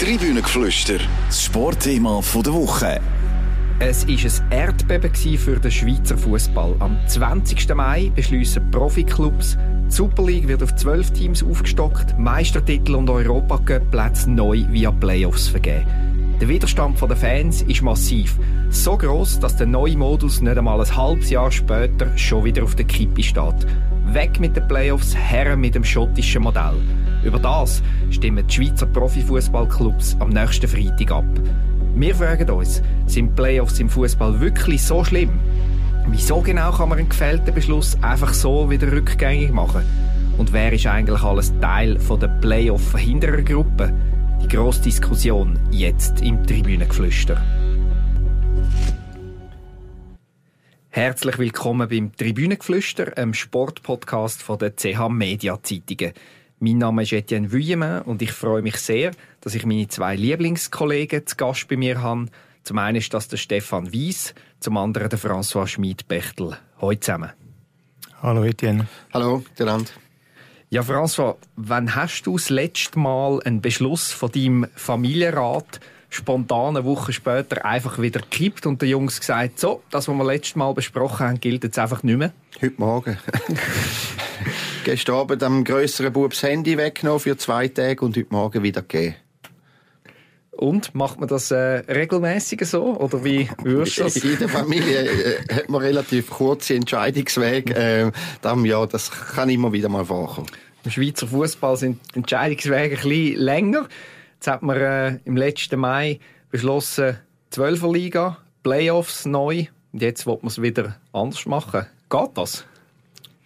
Tribünengeflüster, das Sportthema der Woche. Es war ein Erdbeben für den Schweizer Fußball. Am 20. Mai beschließen Profiklubs, die Super League wird auf zwölf Teams aufgestockt, Meistertitel und Europacup-Plätze neu via Playoffs vergeben. Der Widerstand der Fans ist massiv. So groß, dass der neue Modus nicht einmal ein halbes Jahr später schon wieder auf der Kippe steht. Weg mit den Playoffs, her mit dem schottischen Modell. Über das stimmen die Schweizer Profifußballclubs am nächsten Freitag ab. Wir fragen uns, sind Playoffs im Fußball wirklich so schlimm? Wieso genau kann man einen gefällten Beschluss einfach so wieder rückgängig machen? Und wer ist eigentlich alles Teil der Playoff-Verhinderergruppe? Die grosse Diskussion jetzt im Tribünengeflüster. Herzlich willkommen beim Tribünengeflüster, einem Sportpodcast von der CH Media Zeitungen. Mein Name ist Etienne Vuillemin und ich freue mich sehr, dass ich meine zwei Lieblingskollegen zu Gast bei mir habe. Zum einen ist das der Stefan Wies, zum anderen der François Schmid-Bechtel. Hallo zusammen. Hallo Etienne. Hallo, der Rand. Ja, François, wann hast du das letzte Mal einen Beschluss von deinem Familienrat spontan eine Woche später einfach wieder gekippt und den Jungs gesagt, so, das, was wir letztes Mal besprochen haben, gilt jetzt einfach nicht mehr? Heute Morgen. Gestern Abend am grösseren Bub das Handy weggenommen für zwei Tage und heute Morgen wieder gegeben. Und macht man das äh, regelmäßig so oder wie würdest du das? In der Familie äh, hat man relativ kurze Entscheidungswege. Äh, darum, ja, das kann immer wieder mal vorkommen. Im Schweizer Fußball sind die Entscheidungswege ein bisschen länger. Jetzt hat man äh, im letzten Mai beschlossen, 12er Liga, Playoffs neu. Und jetzt wird man es wieder anders machen. Geht das?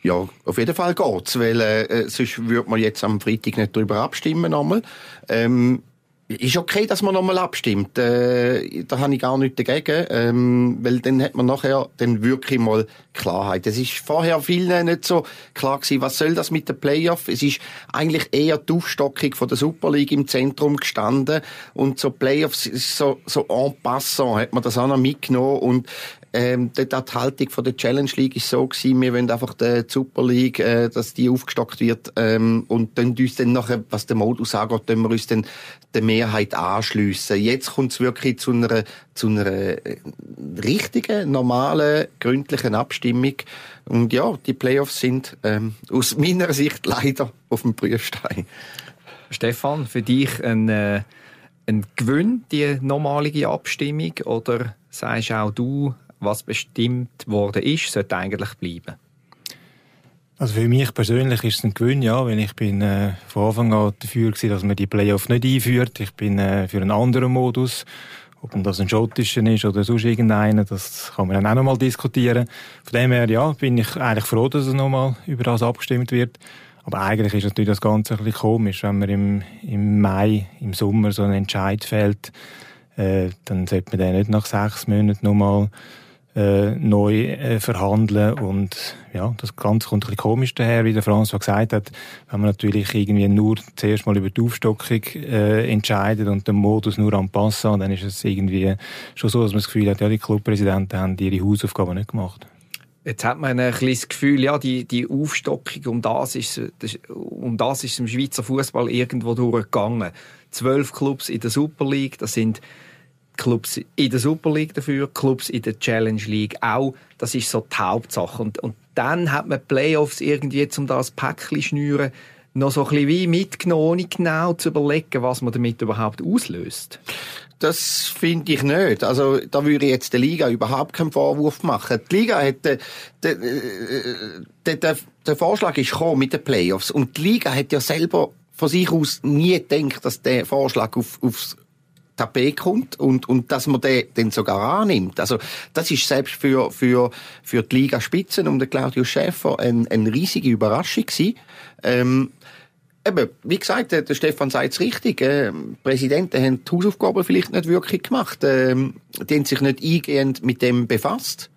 Ja, auf jeden Fall geht's, weil äh, sonst würde man jetzt am Freitag nicht darüber abstimmen nochmal. Ähm, ist okay, dass man nochmal abstimmt. Äh, da habe ich gar nichts dagegen, ähm, weil dann hat man nachher dann wirklich mal Klarheit. Es ist vorher vielen nicht so klar gewesen, was soll das mit den Playoff? Es ist eigentlich eher die Aufstockung von der Super League im Zentrum gestanden und so Playoffs ist so, so en passant hat man das auch noch mitgenommen und ähm, die Haltung von der Challenge League ist so gewesen, wir wollen einfach die Super League, äh, dass die aufgestockt wird ähm, und dann uns dann nachher, was der Modus angeht, dann wir uns dann der Mehrheit anschliessen. Jetzt kommt es wirklich zu einer, zu einer äh, richtigen, normalen, gründlichen Abstimmung und ja, die Playoffs sind ähm, aus meiner Sicht leider auf dem Prüfstein. Stefan, für dich ein, äh, ein Gewinn, die normalige Abstimmung oder sagst auch du, was bestimmt worden ist, sollte eigentlich bleiben? Also für mich persönlich ist es ein Gewinn, ja, weil ich bin äh, von Anfang an dafür gewesen, dass man die Playoff nicht einführt. Ich bin äh, für einen anderen Modus. Ob das ein schottischer ist oder sonst irgendeiner, das kann man dann auch noch mal diskutieren. Von dem her, ja, bin ich eigentlich froh, dass es noch mal über das abgestimmt wird. Aber eigentlich ist natürlich das Ganze ein bisschen komisch, wenn man im, im Mai, im Sommer so einen Entscheid fällt, äh, dann sollte man den nicht nach sechs Monaten noch mal äh, neu äh, verhandeln und ja, das Ganze kommt ein bisschen komisch daher, wie der François gesagt hat, wenn man natürlich irgendwie nur zuerst mal über die Aufstockung äh, entscheidet und den Modus nur anpasst, dann ist es irgendwie schon so, dass man das Gefühl hat, ja, die Clubpräsidenten haben ihre Hausaufgaben nicht gemacht. Jetzt hat man ein bisschen das Gefühl, ja, die, die Aufstockung, um das, ist, um das ist im Schweizer Fußball irgendwo durchgegangen. Zwölf Clubs in der Super League, das sind Clubs in der Super League dafür, Clubs in der Challenge League auch. Das ist so die Hauptsache. Und, und dann hat man Playoffs irgendwie, um das Päckchen schnüren, noch so ein bisschen wie mitgenommen, ohne genau zu überlegen, was man damit überhaupt auslöst. Das finde ich nicht. Also da würde ich jetzt der Liga überhaupt keinen Vorwurf machen. Die Liga hat der, der, der, der, der Vorschlag ist gekommen mit den Playoffs und die Liga hat ja selber von sich aus nie gedacht, dass der Vorschlag auf, aufs Tapet kommt und, und dass man den, den sogar annimmt. Also, das ist selbst für, für, für die Liga Spitzen und den Claudio Schäfer eine, eine riesige Überraschung gewesen. Ähm, eben, wie gesagt, der Stefan sagt es richtig, äh, Präsidenten haben die Hausaufgaben vielleicht nicht wirklich gemacht. Ähm, die haben sich nicht eingehend mit dem befasst.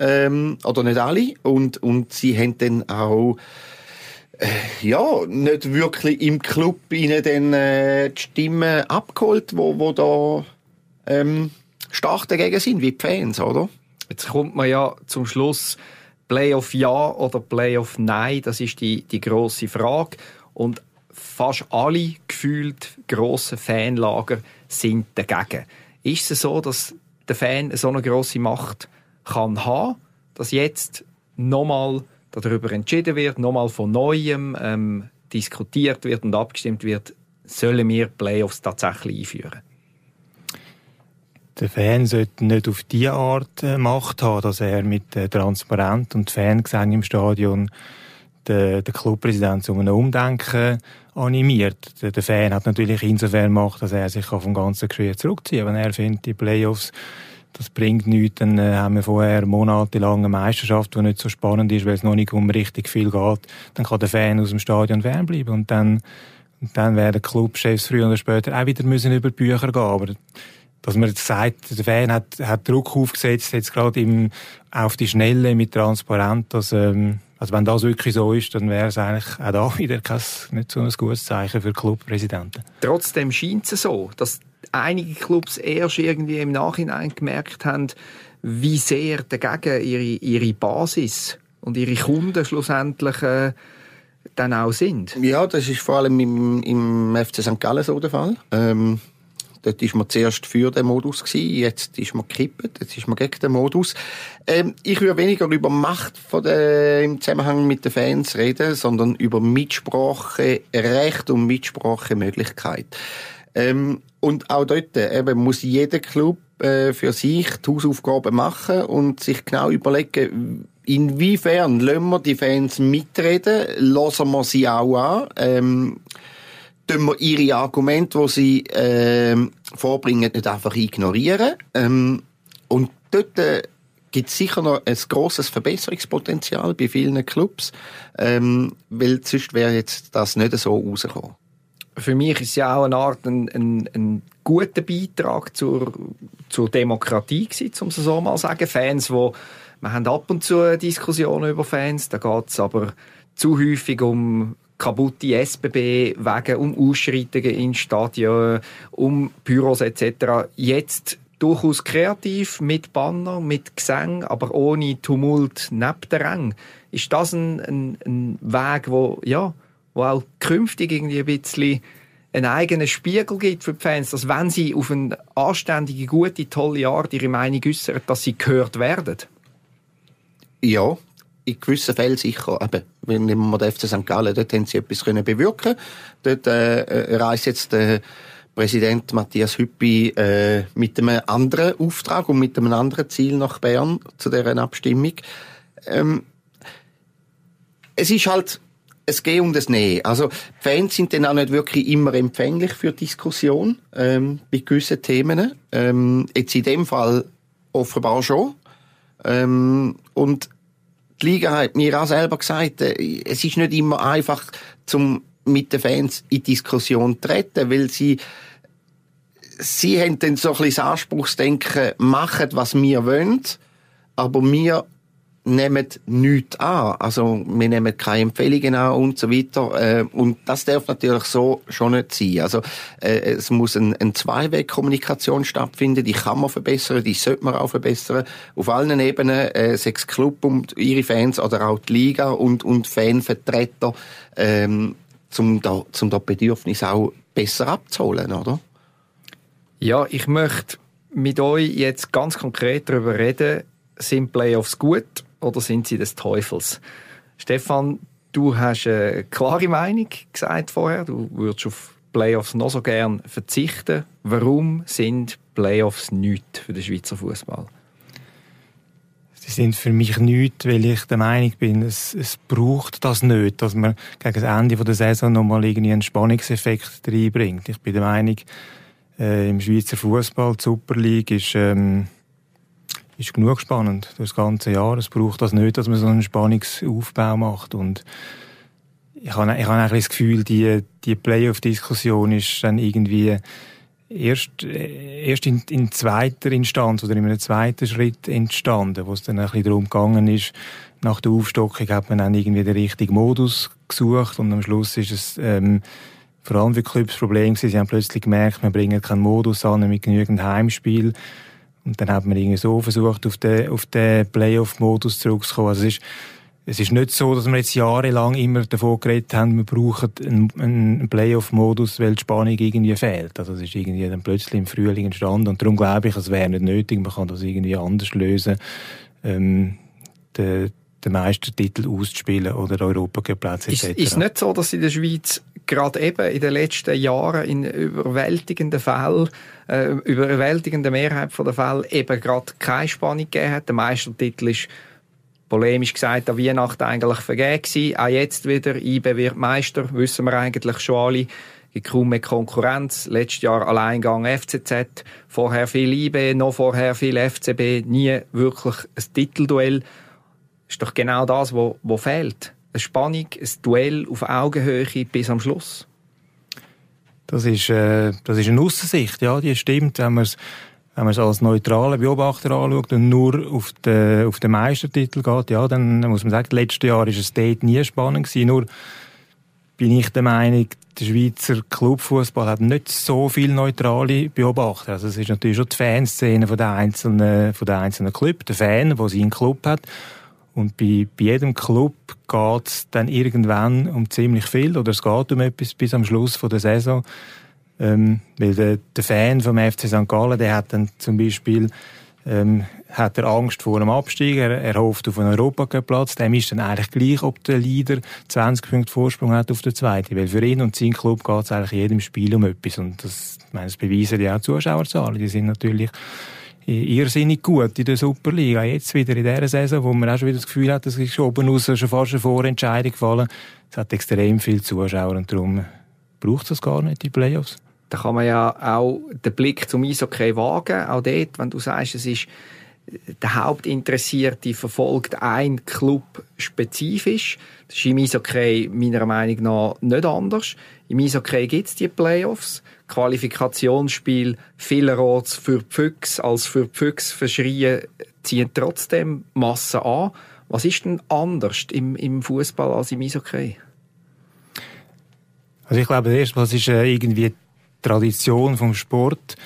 Ähm, oder nicht alle. Und, und sie haben dann auch ja, nicht wirklich im Club ihnen dann äh, die Stimmen abgeholt, wo, wo da ähm, stark dagegen sind, wie die Fans, oder? Jetzt kommt man ja zum Schluss Playoff ja oder Playoff nein, das ist die, die grosse Frage. Und fast alle gefühlt grossen Fanlager sind dagegen. Ist es so, dass der Fan so eine grosse Macht kann haben, dass jetzt nochmal darüber entschieden wird, nochmal von Neuem ähm, diskutiert wird und abgestimmt wird, sollen wir Playoffs tatsächlich einführen? Der Fan sollte nicht auf diese Art äh, Macht haben, dass er mit äh, Transparent und Fangesang im Stadion den, den zu einem Umdenken animiert. Der, der, Fan hat natürlich insofern Macht, dass er sich vom ganzen Geschehen zurückziehen kann. Wenn er findet, die Playoffs, das bringt nichts, dann äh, haben wir vorher monatelang eine Meisterschaft, die nicht so spannend ist, weil es noch nicht um richtig viel geht. Dann kann der Fan aus dem Stadion fernbleiben und dann, und dann werden Clubchefs früher oder später auch wieder müssen über die Bücher gehen. Aber dass man jetzt sagt, der Fan hat, hat Druck aufgesetzt, jetzt gerade im, auf die Schnelle mit Transparent, dass, ähm, also wenn das wirklich so ist, dann wäre es eigentlich auch da wieder kein, nicht so ein gutes Zeichen für Clubpräsidenten. Trotzdem scheint es so, dass einige Clubs erst irgendwie im Nachhinein gemerkt haben, wie sehr dagegen ihre, ihre Basis und ihre Kunden schlussendlich äh, dann auch sind. Ja, das ist vor allem im, im FC St. Gallen so der Fall. Ähm Dort war man zuerst für den Modus, gewesen, jetzt ist man gekippt, jetzt ist man gegen den Modus. Ähm, ich würde weniger über Macht von der, im Zusammenhang mit den Fans reden, sondern über Mitsprache, Recht und Mitsprachemöglichkeit. Ähm, und auch dort eben muss jeder Club äh, für sich die Hausaufgaben machen und sich genau überlegen, inwiefern lassen wir die Fans mitreden, lassen wir sie auch an. Ähm, tun wir ihre Argumente, die sie äh, vorbringen, nicht einfach ignorieren. Ähm, und dort äh, gibt es sicher noch ein grosses Verbesserungspotenzial bei vielen Clubs, ähm, weil sonst wäre jetzt das nicht so rausgekommen. Für mich ist es ja auch eine Art ein, ein, ein guter Beitrag zur, zur Demokratie gewesen, um es so mal zu sagen. Fans, wo wir haben ab und zu Diskussionen über Fans, da geht es aber zu häufig um kaputte SBB-Wege, um Ausschreitungen in Stadien, um Büros etc. Jetzt durchaus kreativ, mit Banner, mit Gesang, aber ohne Tumult neben der Rang. Ist das ein, ein, ein Weg, wo, ja, wo auch künftig irgendwie ein bisschen einen eigenen Spiegel gibt für die Fans, dass wenn sie auf eine anständige, gute, tolle Art ihre Meinung äußern, dass sie gehört werden? Ja, in gewissen Fällen sicher. Eben, wenn nehmen wir den FC St. Gallen, dort haben sie etwas können bewirken. Dort äh, reist jetzt der Präsident Matthias Hüppi äh, mit einem anderen Auftrag und mit einem anderen Ziel nach Bern zu deren Abstimmung. Ähm, es ist halt es geht um das Nähe. Also Fans sind dann auch nicht wirklich immer empfänglich für Diskussion ähm, bei gewissen Themen. Ähm, jetzt in dem Fall offenbar schon. Ähm, und die Liga hat mir auch selber gesagt, äh, es ist nicht immer einfach, zum mit den Fans in Diskussion zu treten, weil sie sie haben dann so ein bisschen das Anspruchsdenken, machen, was wir wollen, aber wir nehmen nichts an. Also, wir nehmen keine Empfehlungen an und so weiter. Äh, und das darf natürlich so schon nicht sein. Also, äh, es muss eine ein Zweiweg-Kommunikation stattfinden. Die kann man verbessern, die sollte man auch verbessern. Auf allen Ebenen, äh, sechs Club und ihre Fans oder auch die Liga und, und Fanvertreter, ähm, zum da, zum da Bedürfnis auch besser abzuholen, oder? Ja, ich möchte mit euch jetzt ganz konkret darüber reden, sind Playoffs gut oder sind sie des Teufels? Stefan, du hast eine klare Meinung gesagt vorher. Du würdest auf Playoffs noch so gern verzichten. Warum sind Playoffs nichts für den Schweizer Fußball? Sie sind für mich nichts, weil ich der Meinung bin, es, es braucht das nicht, dass man gegen das Ende der Saison nochmal irgendwie einen Spannungseffekt reinbringt. Ich bin der Meinung, äh, im Schweizer Fußball, die Super League ist ähm, ist genug spannend das ganze Jahr. Es braucht das nicht, dass man so einen Spannungsaufbau macht. Und ich habe, ich habe eigentlich das Gefühl, die, die Playoff-Diskussion ist dann irgendwie erst, erst in, in zweiter Instanz oder in einem zweiten Schritt entstanden, wo es dann ein bisschen darum gegangen ist, nach der Aufstockung hat man dann irgendwie den richtigen Modus gesucht und am Schluss ist es ähm, vor allem für Clubs das Problem gewesen, sie haben plötzlich gemerkt, man bringt keinen Modus an mit genügend Heimspiel und dann hat man irgendwie so versucht, auf den, auf den Playoff-Modus zurückzukommen. Also es ist, es ist nicht so, dass wir jetzt jahrelang immer davon geredet haben, wir brauchen einen, einen Playoff-Modus, weil die Spannung irgendwie fehlt. Also es ist irgendwie dann plötzlich im Frühling entstanden und darum glaube ich, es wäre nicht nötig, man kann das irgendwie anders lösen, ähm, den, den Meistertitel auszuspielen oder Europacup-Plätze etc. Ist, es nicht so, dass in der Schweiz gerade eben in den letzten Jahren in überwältigenden Fällen, äh, überwältigender Mehrheit der Fälle eben gerade keine Spannung gegeben hat? Der Meistertitel ist polemisch gesagt an Weihnachten eigentlich vergeben. Auch jetzt wieder, IB wird Meister, wissen wir eigentlich schon alle. Gibt kaum mehr Konkurrenz. Letztes Jahr Alleingang FCZ, vorher viel IB, noch vorher viel FCB, nie wirklich ein Titelduell. Ist doch genau das, was fehlt. Eine Spannung, ein Duell auf Augenhöhe bis am Schluss. Das ist, äh, das ist eine Aussicht, ja, die stimmt. Wenn man es wenn man es als neutraler Beobachter anschaut und nur auf den, auf den Meistertitel geht, ja, dann muss man sagen, letztes Jahr ist es dort nie spannend gewesen. Nur bin ich der Meinung, der Schweizer Clubfußball hat nicht so viel neutrale Beobachter. Also es ist natürlich schon die Fanszene von der einzelnen, von der einzelnen Club, der Fan, der seinen Club hat. Und bei, bei jedem Club geht es dann irgendwann um ziemlich viel oder es geht um etwas bis am Schluss von der Saison. Ähm, weil der, der Fan vom FC St. Gallen, der hat dann zum Beispiel ähm, hat er Angst vor einem Abstieg, er, er hofft auf einen Europacup-Platz, dem ist dann eigentlich gleich, ob der Leader 20 Punkte Vorsprung hat auf der zweiten, weil für ihn und sein Club geht es eigentlich jedem Spiel um etwas und das, ich meine, das beweisen ja auch die Zuschauerzahlen, die sind natürlich irrsinnig gut in der Superliga. Jetzt wieder in dieser Saison, wo man auch schon wieder das Gefühl hat, es ist oben raus schon fast eine Vorentscheidung gefallen. Es hat extrem viele Zuschauer und darum braucht es gar nicht, die Playoffs. Da kann man ja auch den Blick zum Eishockey wagen. Auch dort, wenn du sagst, es ist der Hauptinteressierte verfolgt ein Club spezifisch. Das ist im Eishockey meiner Meinung nach nicht anders. Im Eishockey gibt es die Playoffs. Qualifikationsspiel vielerorts für die Füchse als für die Füchse verschrien ziehen trotzdem Massen an. Was ist denn anders im, im Fußball als im Eishockey? Also ich glaube, erst was ist äh, irgendwie Tradition vom Sport,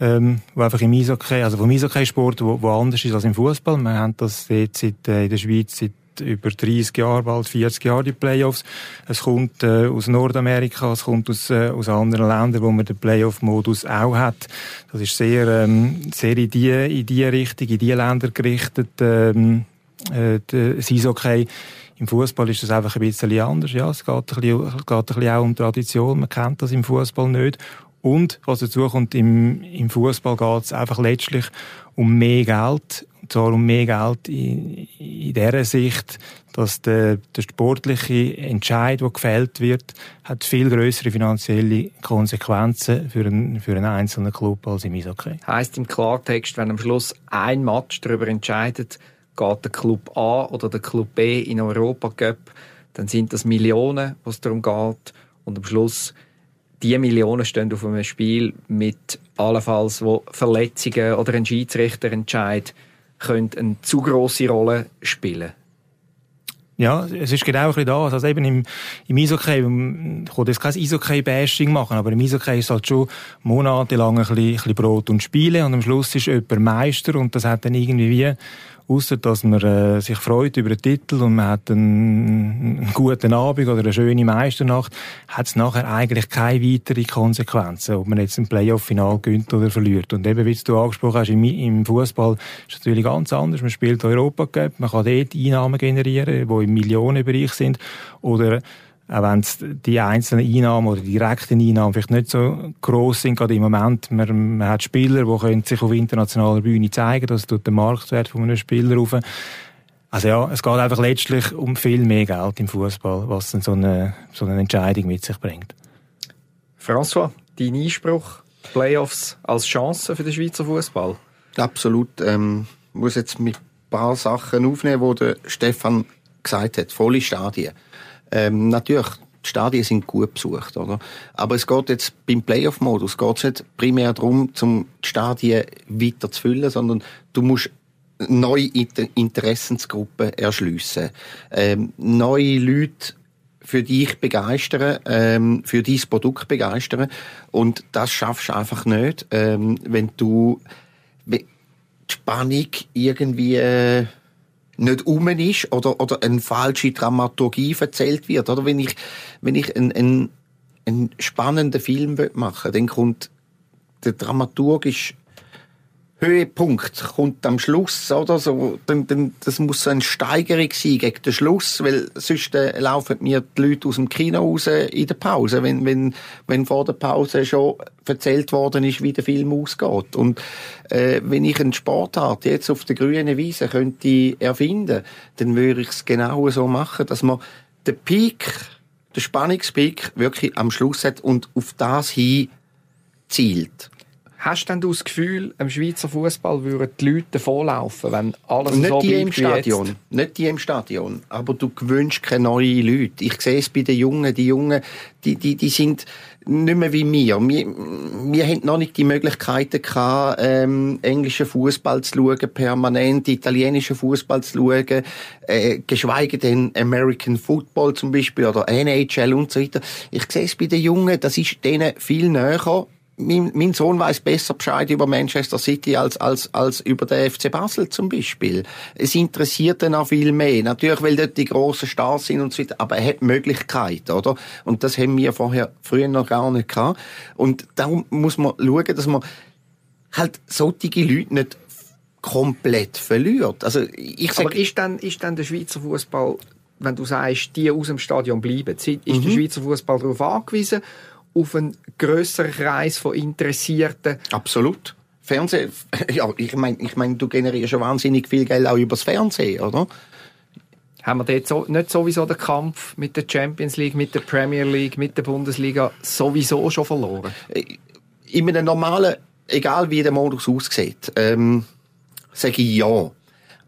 ähm, wo einfach im Eishockey, also vom Eishockey-Sport, wo, wo anders ist als im Fußball. Wir haben das jetzt äh, in der Schweiz seit über 30 Jahren, bald 40 Jahre die Playoffs. Es kommt äh, aus Nordamerika, es kommt aus, äh, aus anderen Ländern, wo man den Playoff-Modus auch hat. Das ist sehr, ähm, sehr in die, in die Richtung, in die Länder gerichtet, ähm, äh, das Eishockey. Im Fußball ist das einfach ein bisschen anders. Ja, es geht ein bisschen, geht ein bisschen auch um Tradition. Man kennt das im Fußball nicht. Und was dazu kommt, im, im Fußball geht es einfach letztlich um mehr Geld. Zwar um mehr Geld in, in der Sicht, dass der, der sportliche Entscheid, der gefällt wird, hat viel größere finanzielle Konsequenzen für einen, für einen einzelnen Club als im Eishockey. Heißt im Klartext, wenn am Schluss ein Match darüber entscheidet, geht der Club A oder der Club B in Europa Cup, dann sind das Millionen, was darum geht. Und am Schluss, die Millionen stehen auf einem Spiel mit allenfalls, wo Verletzungen oder ein Schiedsrichterentscheid können eine zu große Rolle spielen. Ja, es ist genau ein das. Also eben im, im Eishockey, ich will jetzt kein Eishockey-Bashing machen, aber im Eishockey ist halt schon monatelang ein bisschen, ein bisschen Brot und Spiele und am Schluss ist jemand Meister und das hat dann irgendwie wie Ausser, dass man äh, sich freut über den Titel und man hat einen, einen guten Abend oder eine schöne Meisternacht, hat es nachher eigentlich keine weiteren Konsequenzen, ob man jetzt ein Playoff-Final gewinnt oder verliert. Und eben, wie du angesprochen hast, im, im Fußball ist es natürlich ganz anders. Man spielt Europa Cup, man kann dort Einnahmen generieren, die im Millionenbereich sind. Oder auch wenn die einzelnen Einnahmen oder die direkten Einnahmen vielleicht nicht so groß sind, gerade im Moment. Man, man hat Spieler, die können sich auf internationaler Bühne zeigen, das tut den Marktwert von einem Spieler rauf. Also ja, es geht einfach letztlich um viel mehr Geld im Fußball, was dann so eine, so eine Entscheidung mit sich bringt. François, dein Einspruch, Playoffs als Chance für den Schweizer Fußball? Absolut. Ähm, ich muss jetzt mit ein paar Sachen aufnehmen, die der Stefan gesagt hat. Volle Stadien. Ähm, natürlich, die Stadien sind gut besucht, oder? Aber es geht jetzt beim Playoff-Modus geht es nicht primär darum, zum die Stadien weiter zu füllen, sondern du musst neue Interessensgruppen erschliessen, ähm, neue Leute für dich begeistern, ähm, für dein Produkt begeistern. Und das schaffst du einfach nicht, ähm, wenn du die Spannung irgendwie äh, nicht um ist oder, oder eine falsche Dramaturgie erzählt wird. Oder wenn ich, wenn ich einen, einen, einen spannenden Film machen will, dann kommt der dramaturgisch Höhepunkt kommt am Schluss, oder so, dann, dann, das muss so eine Steigerung sein gegen den Schluss, weil sonst äh, laufen mir die Leute aus dem Kino raus in der Pause, wenn, wenn, wenn vor der Pause schon erzählt worden ist, wie der Film ausgeht. Und äh, wenn ich einen Sportart jetzt auf der grünen Wiese könnte erfinden, dann würde ich es genau so machen, dass man den Peak, den Spannungspeak wirklich am Schluss hat und auf das hin zielt. Hast denn du das Gefühl, im Schweizer Fußball würden die Leute davonlaufen, wenn alles nicht so die im Stadion, jetzt? nicht die im Stadion, aber du gewöhnst keine neuen Leute. Ich sehe es bei den Jungen, die Jungen, die, die, die sind nicht mehr wie wir. Wir, wir haben noch nicht die Möglichkeiten gehabt, ähm, englischen Fußball zu schauen, permanent italienischen Fußball zu schauen, äh, geschweige denn American Football zum Beispiel oder NHL und so weiter. Ich sehe es bei den Jungen, das ist denen viel näher mein, mein Sohn weiß besser Bescheid über Manchester City als, als, als über den FC Basel zum Beispiel. Es interessiert ihn auch viel mehr. Natürlich, weil dort die grossen Stars sind und so weiter, aber er hat Möglichkeiten, oder? Und das haben wir vorher, früher noch gar nicht gehabt. Und darum muss man schauen, dass man halt solche Leute nicht komplett verliert. Also, ich sag, Aber ist dann, ist dann der Schweizer Fußball, wenn du sagst, die aus dem Stadion bleiben, ist der Mhm. Schweizer Fußball darauf angewiesen, auf einen grösseren Kreis von Interessierten? absolut. Fernsehen, ja, ich meine, ich mein, du generierst schon wahnsinnig viel Geld auch übers Fernsehen, oder? Haben wir dort so, nicht sowieso den Kampf mit der Champions League, mit der Premier League, mit der Bundesliga sowieso schon verloren? in einem normalen, egal wie der Modus aussieht, ähm, sage ich ja.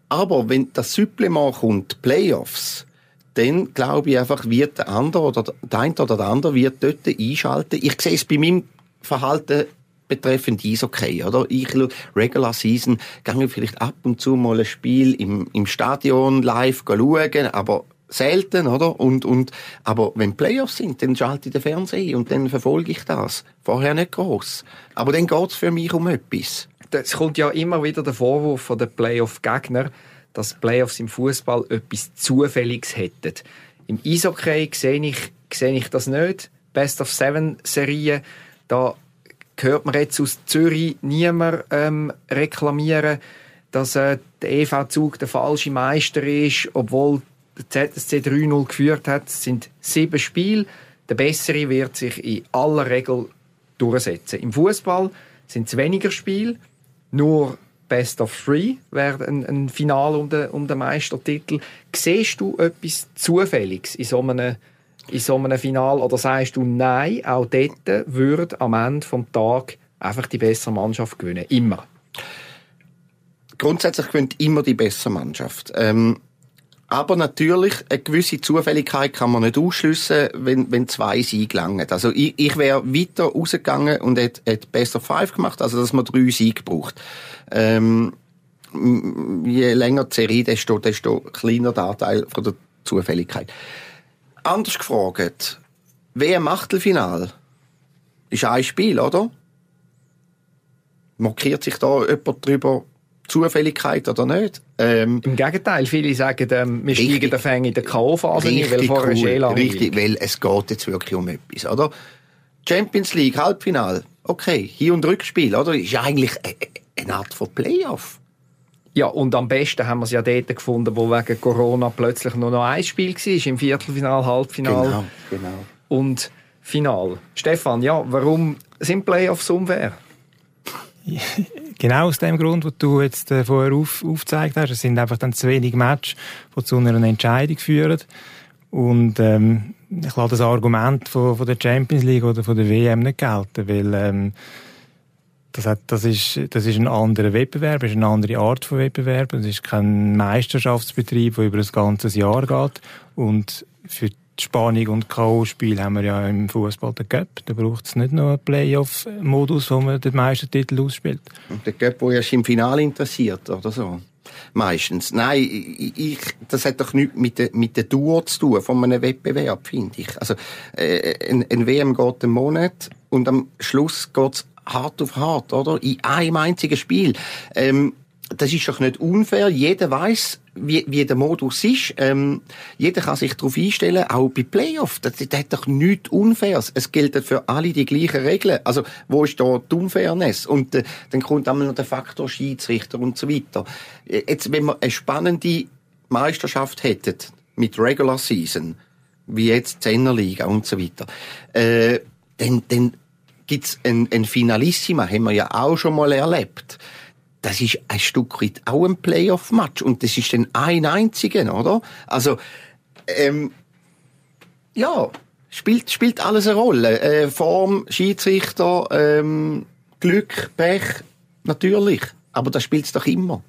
Aber wenn das Supplement kommt, Playoffs, dann glaube ich einfach, wird der andere oder der eine oder der andere wird dort einschalten. Ich sehe es bei meinem Verhalten betreffend Eishockey, oder? Ich schaue Regular Season, gehe vielleicht ab und zu mal ein Spiel im, im Stadion live schauen, aber selten, oder? Und, und, aber wenn Playoffs sind, dann schalte ich den Fernseher und dann verfolge ich das. Vorher nicht groß. Aber dann geht's für mich um etwas. Es kommt ja immer wieder der Vorwurf von den Playoff-Gegner, dass Playoffs im Fußball etwas Zufälliges hätten. Im Eishockey sehe ich, sehe ich das nicht. Best of Seven Serien, da hört man jetzt aus Zürich niemand ähm, reklamieren, dass äh, der EV Zug der falsche Meister ist, obwohl der ZSC 3-0 geführt hat. Es sind sieben Spiele. Der Bessere wird sich in aller Regel durchsetzen. Im Fußball sind es weniger Spiele, nur Best of Three wäre ein, ein Finale um den, um den Meistertitel. Siehst du etwas Zufälliges in so einem, in so einem Finale oder sagst du, nein, auch dort würde am Ende des Tages einfach die bessere Mannschaft gewinnen? Immer. grundsätzlich gewinnt immer die bessere Mannschaft. Ähm, aber natürlich, eine gewisse Zufälligkeit kann man nicht ausschliessen, wenn, wenn zwei Siege langen. Also ich, ich wäre weiter rausgegangen und hätte, hätte Best of Five gemacht, also dass man drei Siege braucht. Ähm, je länger die Serie, desto, desto kleiner der Anteil von der Zufälligkeit. Anders gefragt, WM Achtelfinal ist ein Spiel, oder? Markiert sich da jemand drüber Zufälligkeit oder nicht? Ähm, Im Gegenteil, viele sagen, ähm, wir Richtig. steigen den Fang in der K.O.-Phase ein, weil vorher ist eh langweilig. richtig, weil es geht jetzt wirklich um etwas, oder? Champions League, Halbfinal, okay, Hin- und Rückspiel, oder? Ist ja eigentlich e- e- eine Art von Playoff. Ja, und am besten haben wir es ja dort gefunden, wo wegen Corona plötzlich nur noch ein Spiel war, im Viertelfinal, Halbfinal Genau, genau. und Final. Stefan, ja, warum sind Playoffs unfair? Genau aus dem Grund, was du jetzt äh, vorher auf, aufgezeigt hast. Es sind einfach dann zu wenig Matches, die zu einer Entscheidung führen. Und ähm, ich lasse das Argument von, von der Champions League oder von der WM nicht gelten, weil ähm, das, hat, das, ist, das ist ein anderer Wettbewerb, ist eine andere Art von Wettbewerb. Es ist kein Meisterschaftsbetrieb, der über das ganze Jahr geht. Und für die Spannung und K.O.-Spiel haben wir ja im Fußball den Cup. Da braucht es nicht nur einen Playoff-Modus, wo man den Meistertitel ausspielt. Und der Göpp, der erst im Finale interessiert, oder so. Meistens. Nein, ich, das hat doch nichts mit der, mit der Dauer zu tun von einem Wettbewerb, finde ich. Also, äh, ein, ein WM geht einen Monat und am Schluss geht's hart auf hart, oder? In einem einzigen Spiel. Ähm, das ist doch nicht unfair. Jeder weiß, wie, wie der Modus ist. Ähm, jeder kann sich darauf einstellen, auch bei Playoffs. Das, das hat doch nichts Unfaires. Es gilt für alle die gleichen Regeln. Also, wo ist da die Unfairness? Und äh, dann kommt einmal noch der Faktor Schiedsrichter und so weiter. Äh, jetzt, wenn wir eine spannende Meisterschaft hätten, mit Regular Season, wie jetzt Zehnerliga und so weiter, äh, dann, dann gibt's ein, ein Finalissima, haben wir ja auch schon mal erlebt das ist ein Stück weit auch ein Playoff-Match und das ist dann ein einziger, oder? Also, ähm, ja, spielt, spielt alles eine Rolle. Äh, Form, Schiedsrichter, ähm, Glück, Pech, natürlich. Aber das spielt es doch immer.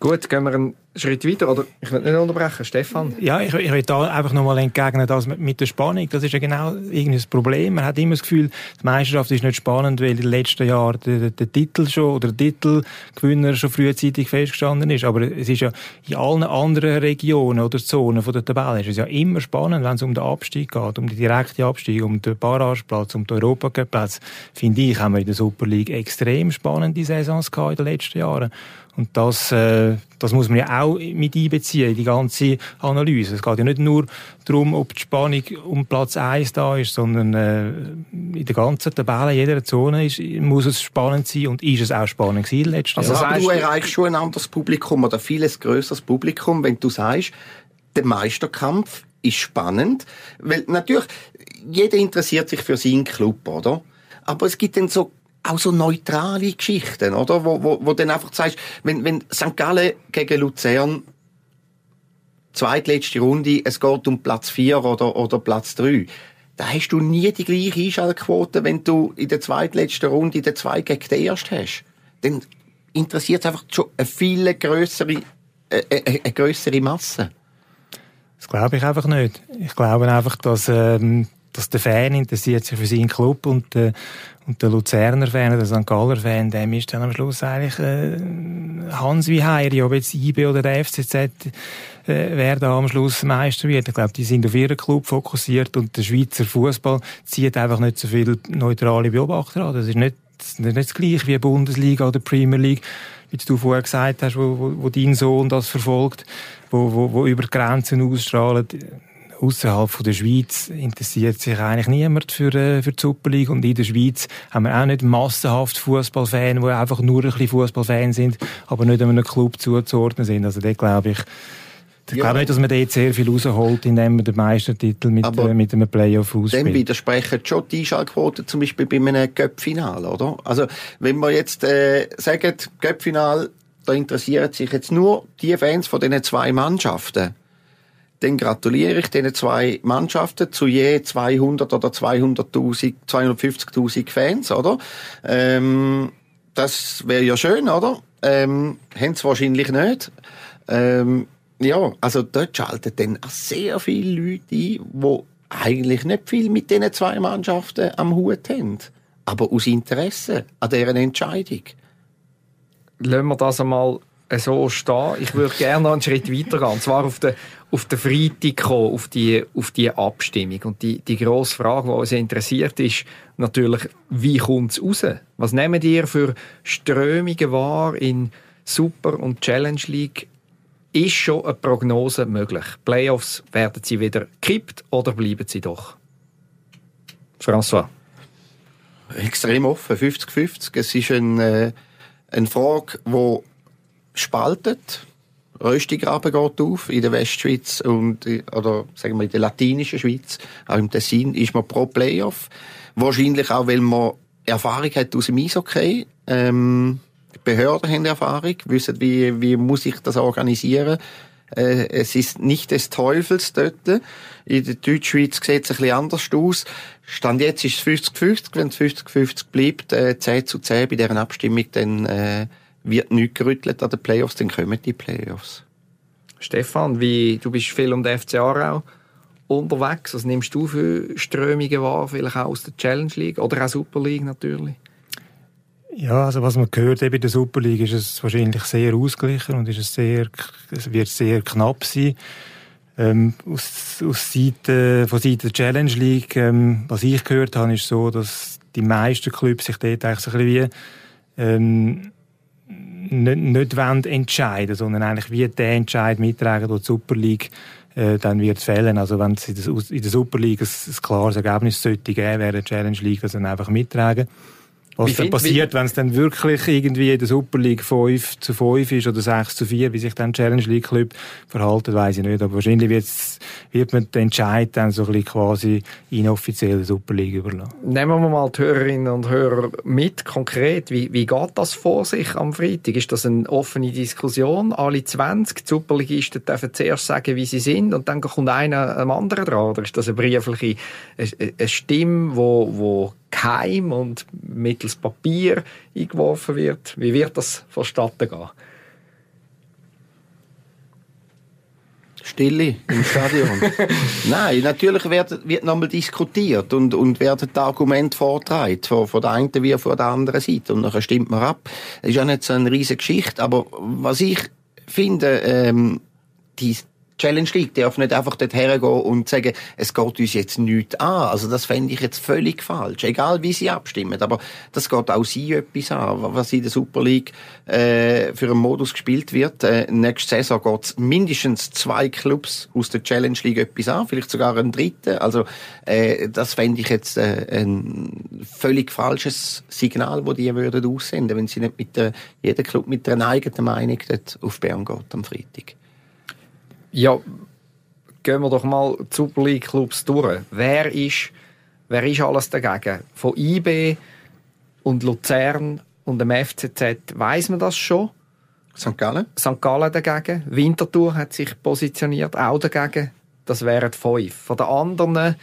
Gut, gehen wir einen Schritt weiter, oder? Ich will nicht unterbrechen, Stefan. Ja, ich, ich will da einfach nochmal entgegnen, das mit der Spannung, das ist ja genau irgendein Problem. Man hat immer das Gefühl, die Meisterschaft ist nicht spannend, weil in den letzten Jahren der, der Titel schon, oder der Titelgewinner schon frühzeitig festgestanden ist. Aber es ist ja in allen anderen Regionen oder Zonen von der Tabelle ist es ja immer spannend, wenn es um den Abstieg geht, um die direkte Abstieg, um den Barrageplatz, um den Europacup-Platz. Finde ich, haben wir in der Super League extrem spannende Saisons gehabt in den letzten Jahren. Und das, äh, das muss man ja auch mit einbeziehen, in die ganze Analyse. Es geht ja nicht nur darum, ob die Spannung um Platz 1 da ist, sondern äh, in der ganzen Tabelle, in jeder Zone ist, muss es spannend sein und ist es auch spannend gewesen letztes also Jahr. Also du erreichst schon ein anderes Publikum oder vieles größeres Publikum, wenn du sagst, der Meisterkampf ist spannend, weil natürlich, jeder interessiert sich für seinen Club, oder? Aber es gibt dann so auch so neutrale Geschichten, oder? Wo, wo, wo dann einfach sagst, wenn, wenn St. Gallen gegen Luzern zweitletzte Runde, es geht um Platz 4 oder, oder Platz 3, da hast du nie die gleiche Einschaltquote, wenn du in der zweitletzten Runde den zwei gegen den ersten hast. Dann interessiert es einfach schon eine viel größere, äh, äh, eine größere Masse. Das glaube ich einfach nicht. Ich glaube einfach, dass, ähm, dass der Fan interessiert sich für seinen Club und, äh, und der Luzerner Fan, der St. Galler Fan, dem ist dann am Schluss eigentlich äh, Hans wie Heiri, ob jetzt IB oder der FCZ, äh, wer da am Schluss Meister wird. Ich glaube, die sind auf ihren Club fokussiert und der Schweizer Fußball zieht einfach nicht so viele neutrale Beobachter an. Das ist nicht, das ist nicht das gleiche wie Bundesliga oder Premier League, wie du vorher gesagt hast, wo, wo, wo dein Sohn das verfolgt, wo, wo, wo über Grenzen ausstrahlt außerhalb der Schweiz interessiert sich eigentlich niemand für, äh, für die Super League und in der Schweiz haben wir auch nicht massenhaft Fußballfans, die einfach nur ein bisschen Fußballfans sind, aber nicht einem Club zuzuordnen sind. Also da glaube ich, ich ja. glaube nicht, dass man dort sehr viel rausholt, indem man den Meistertitel mit, äh, mit einem Playoff ausspielt. Dem widersprechen schon die Einschaltquoten zum Beispiel bei einem Cup-Final, oder? Also, wenn wir jetzt äh, sagen, Cup-Final, da interessieren sich jetzt nur die Fans von diesen zwei Mannschaften dann gratuliere ich diesen zwei Mannschaften zu je 200 oder 200.000, 250.000 Fans, oder? Ähm, das wäre ja schön, oder? Ähm, haben sie wahrscheinlich nicht. Ähm, ja, also dort schalten dann auch sehr viele Leute ein, die eigentlich nicht viel mit diesen zwei Mannschaften am Hut haben. Aber aus Interesse an deren Entscheidung. Lassen wir das einmal so stehen. Ich würde gerne noch einen Schritt weiter gehen. Und zwar auf den, auf den Freitag kommen, auf die, auf die Abstimmung. Und die, die grosse Frage, die uns interessiert, ist natürlich, wie kommt es raus? Was nehmen ihr für Strömungen wahr in Super- und Challenge League? Ist schon eine Prognose möglich? Playoffs, werden sie wieder gekippt oder bleiben sie doch? François? Extrem offen, 50-50. Es ist eine, äh, eine Frage, die spaltet. Röstigraben geht auf in der Westschweiz und, oder sagen wir in der latinischen Schweiz, auch im Tessin, ist man pro Playoff. Wahrscheinlich auch, weil man Erfahrung hat aus dem Eishockey. Ähm, Behörden haben Erfahrung, wissen, wie, wie muss ich das organisieren. Äh, es ist nicht des Teufels dort. In der Deutschschweiz sieht es ein bisschen anders aus. Stand jetzt ist es 50-50. Wenn es 50-50 bleibt, äh, 10 zu 10 bei deren Abstimmung, dann äh, wird nichts gerüttelt an den Playoffs, dann kommen die Playoffs. Stefan, wie, du bist viel um den FC Aarau unterwegs. Was nimmst du für Strömungen wahr, vielleicht auch aus der Challenge League oder auch Super League natürlich? Ja, also was man gehört eben in der Super League ist es wahrscheinlich sehr ausgeglichen und ist es sehr, es wird sehr knapp sein. Ähm, aus, aus Seite, von Seite der Challenge League, ähm, was ich gehört habe, ist so, dass die meisten Clubs sich dort eigentlich so ein bisschen wie, ähm, nicht, nicht entscheiden, sondern eigentlich wie der Entscheid mittragen, der die Super League äh, dann wird fällen. Also wenn es in der Super League ein, ein klares Ergebnis sollte geben, wäre die Challenge League das dann einfach mittragen. Was wie dann passiert, wenn es dann wirklich irgendwie in der Super League 5 zu 5 ist oder 6 zu 4, wie sich dann Challenge League Club verhalten, weiß ich nicht. Aber wahrscheinlich wird man den Entscheid dann so ein bisschen quasi inoffiziell der Super League überlassen. Nehmen wir mal die Hörerinnen und Hörer mit, konkret. Wie, wie geht das vor sich am Freitag? Ist das eine offene Diskussion? Alle 20 die Superligisten dürfen zuerst sagen, wie sie sind und dann kommt einer am anderen dran? Oder ist das eine briefliche eine, eine Stimme, wo, wo geheim und mittels Papier eingeworfen wird. Wie wird das vonstatten gehen? Stille im Stadion. Nein, natürlich wird, wird nochmal diskutiert und, und werden die Argumente vorgetragen, von, von der einen wie von der anderen Seite. Und dann stimmt man ab. Das ist ja nicht so eine riesige Geschichte, aber was ich finde, ähm, die, Challenge League darf nicht einfach dort hergehen und sagen, es geht uns jetzt nichts an. Also das fände ich jetzt völlig falsch. Egal wie sie abstimmen. Aber das geht auch sie etwas an. Was in der Super League äh, für einen Modus gespielt wird. Äh, nächste Saison geht es mindestens zwei Clubs aus der Challenge League etwas an. Vielleicht sogar einen dritten. Also äh, das fände ich jetzt äh, ein völlig falsches Signal, das die würden aussenden, wenn sie nicht mit der, jeder Club mit einer eigenen Meinung dort auf Bern geht am Freitag. Ja, gehen wir doch mal die Super League Clubs durch. Wer ist, wer ist alles dagegen? Von IB und Luzern und dem FCZ weiß man das schon. St. Gallen? St. Gallen dagegen. Winterthur hat sich positioniert, auch dagegen. Das wären fünf. Von den anderen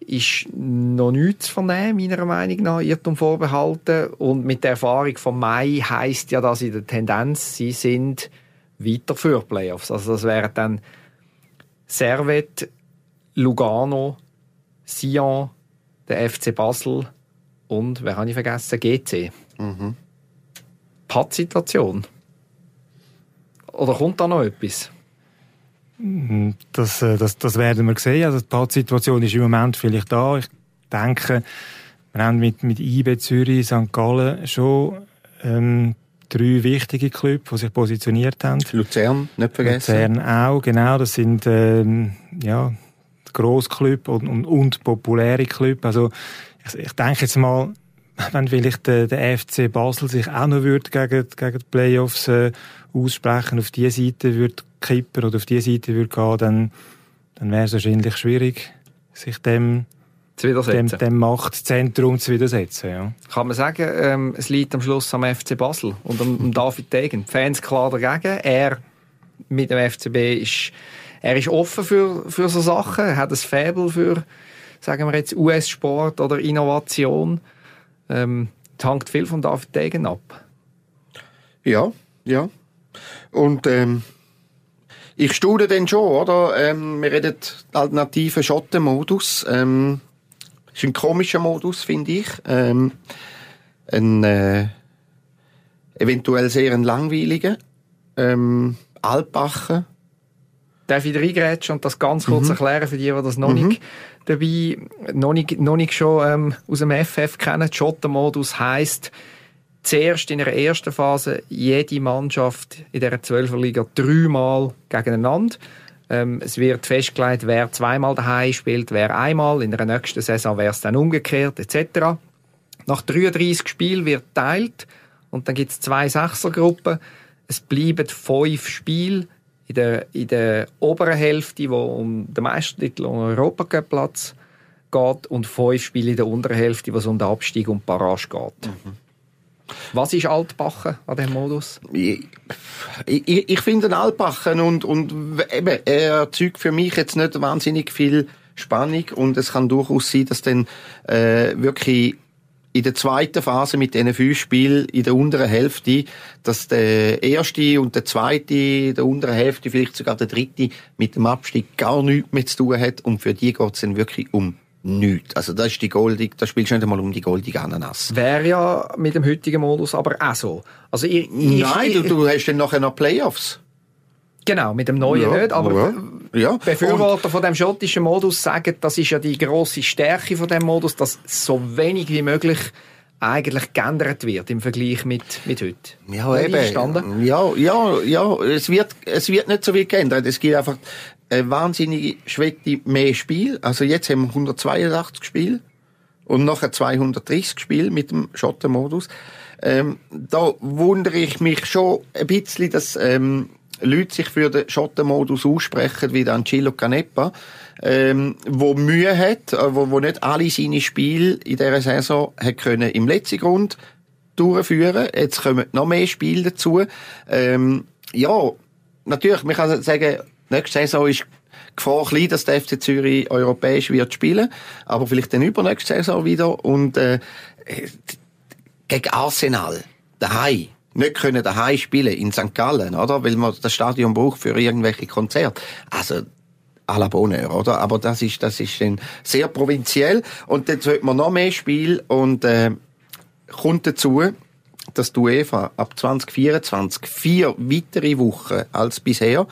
ist noch nichts von dem, meiner Meinung nach, Irrtum vorbehalten. Und mit der Erfahrung von Mai heisst ja, dass in der Tendenz sie sind weiter für Playoffs. Also das wären dann Servet, Lugano, Sion, der FC Basel und, wer habe ich vergessen, GC. Mhm. Pattsituation. Oder kommt da noch etwas? Mhm, das, äh, das, das werden wir sehen. Also die Pattsituation ist im Moment vielleicht da. Ich denke, wir haben mit, mit IB Zürich, St. Gallen schon ähm, drei wichtige Clubs, die sich positioniert haben. Luzern, nicht vergessen. Luzern auch, genau. Das sind ähm, ja, Grossclubs und, und, und populäre Clubs. Also ich, ich denke jetzt mal, wenn vielleicht der, der FC Basel sich auch noch würde gegen, gegen die Playoffs äh, aussprechen, auf diese Seite würde kippen oder auf diese Seite würde gehen, dann, dann wäre es wahrscheinlich schwierig, sich dem. Dem, dem Machtzentrum zu widersetzen. Ja. Kann man sagen, ähm, es liegt am Schluss am FC Basel und am, am David Degen. Fans klar dagegen. Er mit dem FCB ist, er ist offen für, für so Sachen. Er hat ein Faible für, sagen wir jetzt, US-Sport oder Innovation. Ähm, das hängt viel von David Degen ab. Ja, ja. Und ähm, ich stude dann schon, oder? Ähm, wir reden alternativen Schottenmodus. Ähm, ist ein komischer Modus, finde ich. Ähm, ein äh, eventuell sehr ein langweiliger. Ähm, Alpachen. Darf ich reingrätschen und das ganz kurz mhm. erklären für die, die das noch mhm. nicht dabei, noch nicht, noch nicht schon ähm, aus dem FF kennen? Schottenmodus heisst, zuerst in der ersten Phase jede Mannschaft in der 12er Liga dreimal gegeneinander. Ähm, es wird festgelegt, wer zweimal daheim spielt, wer einmal. In der nächsten Saison wäre es dann umgekehrt, etc. Nach 33 Spielen wird teilt und dann gibt es zwei Sechsergruppen. Es bleiben fünf Spiele in der, in der oberen Hälfte, wo um den Meistertitel und Europacup-Platz geht und fünf Spiele in der unteren Hälfte, wo es um den Abstieg und Barrage geht. Mhm. Was ist Altbachen an diesem Modus? Ich, ich, ich finde Altbachen und, und eben, er erzeugt für mich jetzt nicht wahnsinnig viel Spannung und es kann durchaus sein, dass dann äh, wirklich in der zweiten Phase mit diesen fünf Spielen in der unteren Hälfte, dass der erste und der zweite in der unteren Hälfte, vielleicht sogar der dritte, mit dem Abstieg gar nichts mehr zu tun hat und für die geht es dann wirklich um nichts. Also das ist die goldige, da spielst du nicht einmal um die goldige Ananas. Wäre ja mit dem heutigen Modus aber auch so. Also ich, ich, Nein, du, du hast dann nachher noch Playoffs. Genau, mit dem neuen ja, nicht, aber ja. ja. Befürworter und von dem schottischen Modus sagen, das ist ja die große Stärke von dem Modus, dass so wenig wie möglich eigentlich geändert wird im Vergleich mit, mit heute. Ja, eben. Ja, ja, ja. Es wird, es wird nicht so viel geändert. Es gibt einfach eine wahnsinnige Schwette mehr Spiel. Also jetzt haben wir 182 Spiele und nachher 230 Spiele mit dem Schottenmodus. Ähm, da wundere ich mich schon ein bisschen, dass ähm, Leute sich für den Schottenmodus aussprechen, wie dann Chilo Canepa, ähm, wo Mühe hat, äh, wo, wo nicht alle seine Spiele in dieser Saison hat können im letzten Grund durchführen. Jetzt kommen noch mehr Spiele dazu. Ähm, ja, natürlich, man kann sagen, nächste Saison ist Gefahr klein, dass der FC Zürich europäisch wird spielen, aber vielleicht dann übernächste Saison wieder und äh, gegen Arsenal daheim nicht können daheim spielen in St. Gallen, oder? Weil man das Stadion braucht für irgendwelche Konzerte. Also, à la Bonheur, oder? Aber das ist, das ist dann sehr provinziell. Und jetzt wird man noch mehr Spiel und, äh, kommt dazu, dass die UEFA ab 2024 vier weitere Wochen als bisher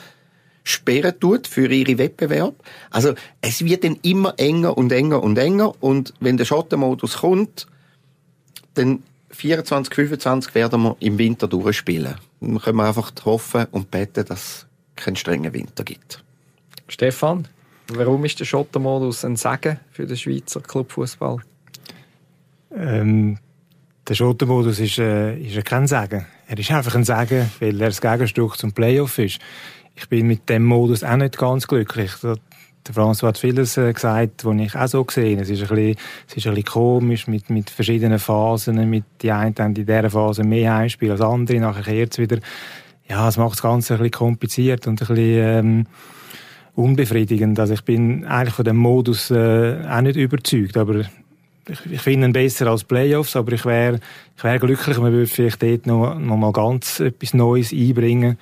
sperren tut für ihre Wettbewerb. Also, es wird dann immer enger und enger und enger und wenn der Schottenmodus kommt, dann 24, 25 werden wir im Winter durchspielen. Dann können wir einfach hoffen und beten, dass es keinen strengen Winter gibt. Stefan, warum ist der Schottermodus ein Segen für den Schweizer Clubfußball? Ähm, der Schottermodus ist, äh, ist kein Segen. Er ist einfach ein Segen, weil er das Gegenstück zum Playoff ist. Ich bin mit dem Modus auch nicht ganz glücklich. Der François hat vieles äh, gesagt, was ich auch so gesehen Es ist ein bisschen, es ist ein bisschen komisch mit, mit verschiedenen Phasen. Mit die einen haben in dieser Phase mehr Heimspiel als andere. Nachher kehrt es wieder. Ja, es macht das Ganze ein bisschen kompliziert und ein bisschen, ähm, unbefriedigend. Also ich bin eigentlich von dem Modus äh, auch nicht überzeugt, aber ich, ich finde ihn besser als Playoffs, aber ich wäre ich wär glücklich, man würde vielleicht dort noch, noch mal ganz etwas Neues einbringen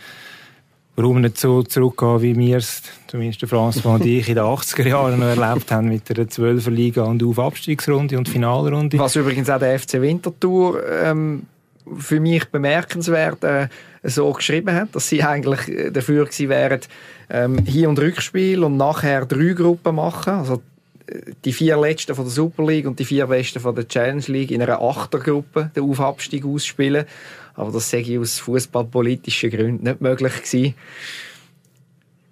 warum nicht so zurückgehen, wie wir es, zumindest der François und ich, in den 80er Jahren noch erlebt haben, mit der 12er Liga und auf Abstiegsrunde und Finalrunde. Was übrigens auch der FC Winterthur ähm, für mich bemerkenswert äh, so geschrieben hat, dass sie eigentlich äh, dafür gewesen wären, ähm, Hin- und Rückspiel und nachher drei Gruppen machen, also äh, die vier letzten von der Super League und die vier besten von der Challenge League in einer Achtergruppe den Aufabstieg ausspielen aber das ich aus fußballpolitischen Gründen nicht möglich gewesen.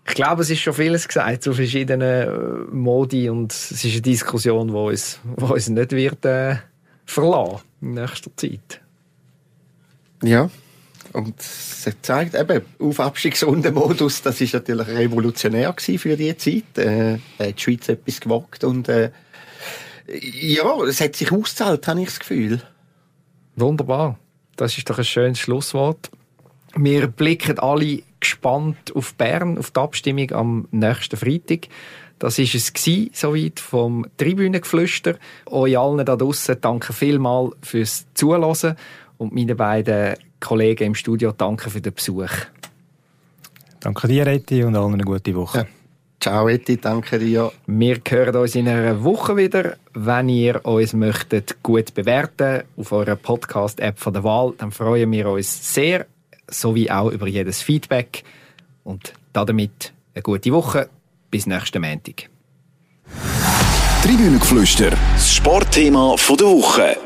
Ich glaube, es ist schon vieles gesagt zu verschiedenen äh, Modi und es ist eine Diskussion, die uns, die uns nicht wird äh, verlassen in nächster Zeit. Ja, und es zeigt eben, auf Abstiegsrundenmodus, das ist natürlich revolutionär für die Zeit. Äh, hat die Schweiz etwas gewagt und äh, ja, es hat sich ausgezahlt, habe ich das Gefühl. Wunderbar. Das ist doch ein schönes Schlusswort. Wir blicken alle gespannt auf Bern, auf die Abstimmung am nächsten Freitag. Das ist es gewesen, soweit vom Tribünengeflüster. Euch allen da draussen danke vielmal fürs Zuhören und meine beiden Kollegen im Studio danke für den Besuch. Danke dir, Eti, und allen eine gute Woche. Ja. Ciao Eti, danke dir. Wir hören uns in einer Woche wieder. Wenn ihr uns möchtet gut bewerten auf eurer Podcast-App von der Wahl, dann freuen wir uns sehr, sowie auch über jedes Feedback. Und damit eine gute Woche. Bis nächsten Montag. Tribünengeflüster, das Sportthema der Woche.